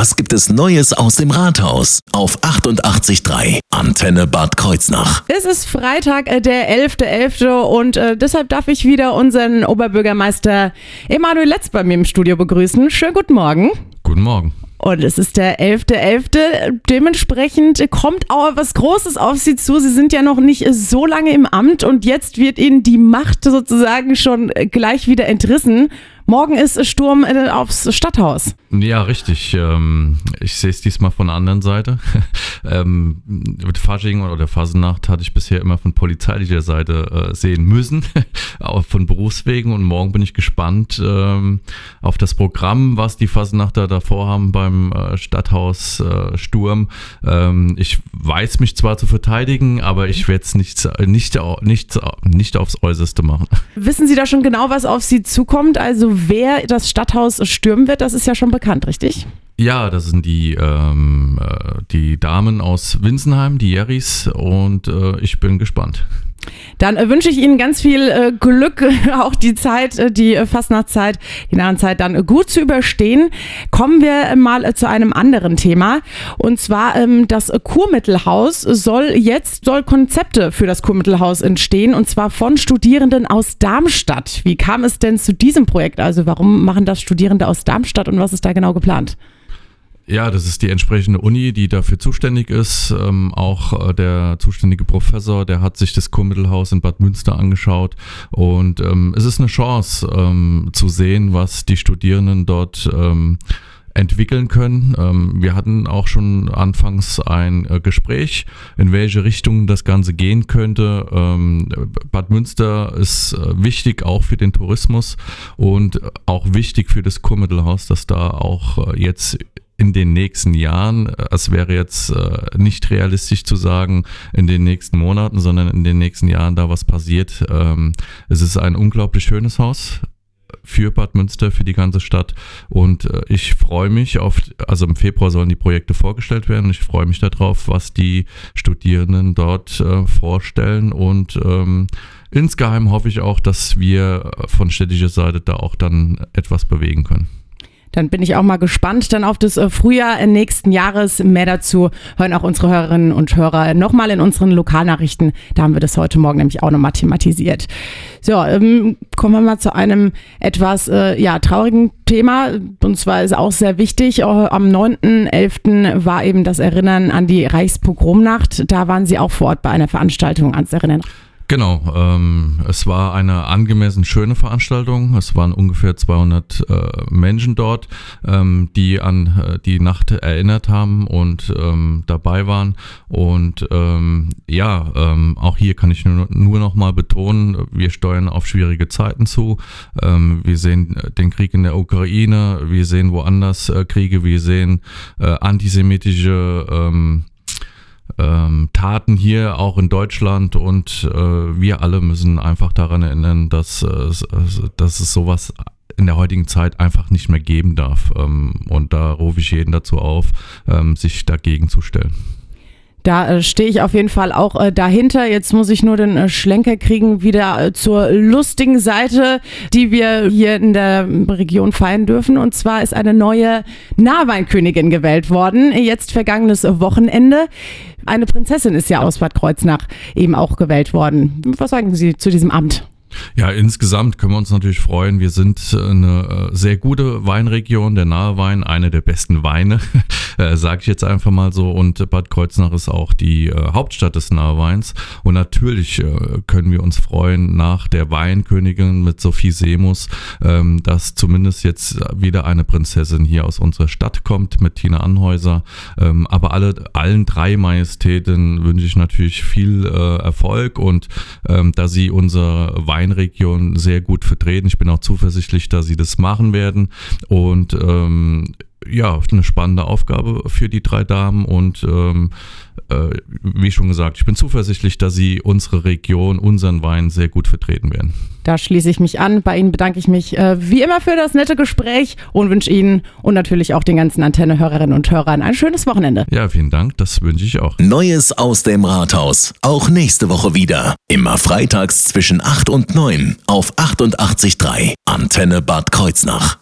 Was gibt es Neues aus dem Rathaus? Auf 88.3 Antenne Bad Kreuznach. Es ist Freitag, äh, der 11.11. .11. und äh, deshalb darf ich wieder unseren Oberbürgermeister Emanuel Letz bei mir im Studio begrüßen. Schönen guten Morgen. Guten Morgen. Und es ist der 11.11. .11. Dementsprechend kommt auch was Großes auf Sie zu. Sie sind ja noch nicht so lange im Amt und jetzt wird Ihnen die Macht sozusagen schon gleich wieder entrissen. Morgen ist Sturm äh, aufs Stadthaus. Ja, richtig. Ähm, ich sehe es diesmal von der anderen Seite. Ähm, mit Fasching oder Fasenacht hatte ich bisher immer von polizeilicher Seite äh, sehen müssen, auch von Berufswegen. Und morgen bin ich gespannt ähm, auf das Programm, was die Fasenachter davor haben beim äh, Stadthaus Sturm. Ich weiß mich zwar zu verteidigen, aber ich werde es nicht, nicht, nicht, nicht aufs Äußerste machen. Wissen Sie da schon genau, was auf Sie zukommt? Also wer das Stadthaus stürmen wird, das ist ja schon bekannt, richtig? Ja, das sind die, ähm, äh, die Damen aus Winsenheim, die Jerrys, und äh, ich bin gespannt. Dann äh, wünsche ich Ihnen ganz viel äh, Glück, auch die Zeit, äh, die Fastnachtzeit, die Narrenzeit dann gut zu überstehen. Kommen wir mal zu einem anderen Thema. Und zwar ähm, das Kurmittelhaus soll jetzt, soll Konzepte für das Kurmittelhaus entstehen und zwar von Studierenden aus Darmstadt. Wie kam es denn zu diesem Projekt? Also warum machen das Studierende aus Darmstadt und was ist da genau geplant? Ja, das ist die entsprechende Uni, die dafür zuständig ist. Ähm, auch äh, der zuständige Professor, der hat sich das Kurmittelhaus in Bad Münster angeschaut. Und ähm, es ist eine Chance ähm, zu sehen, was die Studierenden dort ähm, entwickeln können. Ähm, wir hatten auch schon anfangs ein äh, Gespräch, in welche Richtung das Ganze gehen könnte. Ähm, Bad Münster ist äh, wichtig auch für den Tourismus und auch wichtig für das Kurmittelhaus, dass da auch äh, jetzt in den nächsten Jahren, äh, es wäre jetzt äh, nicht realistisch zu sagen, in den nächsten Monaten, sondern in den nächsten Jahren da was passiert. Ähm, es ist ein unglaublich schönes Haus für Bad Münster, für die ganze Stadt. Und äh, ich freue mich auf, also im Februar sollen die Projekte vorgestellt werden. Ich freue mich darauf, was die Studierenden dort äh, vorstellen. Und ähm, insgeheim hoffe ich auch, dass wir von städtischer Seite da auch dann etwas bewegen können. Dann bin ich auch mal gespannt dann auf das äh, Frühjahr nächsten Jahres. Mehr dazu hören auch unsere Hörerinnen und Hörer nochmal in unseren Lokalnachrichten. Da haben wir das heute Morgen nämlich auch nochmal thematisiert. So, ähm, kommen wir mal zu einem etwas äh, ja, traurigen Thema. Und zwar ist auch sehr wichtig. Am 9.11. war eben das Erinnern an die Reichspogromnacht. Da waren Sie auch vor Ort bei einer Veranstaltung ans Erinnern. Genau, ähm, es war eine angemessen schöne Veranstaltung. Es waren ungefähr 200 äh, Menschen dort, ähm, die an äh, die Nacht erinnert haben und ähm, dabei waren. Und ähm, ja, ähm, auch hier kann ich nur, nur noch mal betonen, wir steuern auf schwierige Zeiten zu. Ähm, wir sehen den Krieg in der Ukraine, wir sehen woanders äh, Kriege, wir sehen äh, antisemitische ähm, Taten hier auch in Deutschland und äh, wir alle müssen einfach daran erinnern, dass, äh, dass es sowas in der heutigen Zeit einfach nicht mehr geben darf. Ähm, und da rufe ich jeden dazu auf, ähm, sich dagegen zu stellen. Da äh, stehe ich auf jeden Fall auch äh, dahinter. Jetzt muss ich nur den äh, Schlenker kriegen wieder äh, zur lustigen Seite, die wir hier in der Region feiern dürfen. Und zwar ist eine neue Nahweinkönigin gewählt worden. Jetzt vergangenes Wochenende. Eine Prinzessin ist ja aus Bad Kreuznach eben auch gewählt worden. Was sagen Sie zu diesem Amt? Ja, insgesamt können wir uns natürlich freuen. Wir sind äh, eine äh, sehr gute Weinregion, der Nahe Wein, eine der besten Weine, äh, sage ich jetzt einfach mal so. Und Bad Kreuznach ist auch die äh, Hauptstadt des Naheweins. Und natürlich äh, können wir uns freuen nach der Weinkönigin mit Sophie Semus, ähm, dass zumindest jetzt wieder eine Prinzessin hier aus unserer Stadt kommt mit Tina Anhäuser. Ähm, aber alle, allen drei Majestäten wünsche ich natürlich viel äh, Erfolg und ähm, da sie unsere Wein Rheinregion sehr gut vertreten. Ich bin auch zuversichtlich, dass sie das machen werden. Und ähm, ja, eine spannende Aufgabe für die drei Damen und ähm, äh, wie schon gesagt, ich bin zuversichtlich, dass sie unsere Region, unseren Wein sehr gut vertreten werden. Da schließe ich mich an. Bei Ihnen bedanke ich mich äh, wie immer für das nette Gespräch und wünsche Ihnen und natürlich auch den ganzen Antenne-Hörerinnen und Hörern ein schönes Wochenende. Ja, vielen Dank, das wünsche ich auch. Neues aus dem Rathaus, auch nächste Woche wieder. Immer freitags zwischen 8 und 9 auf 88.3 Antenne Bad Kreuznach.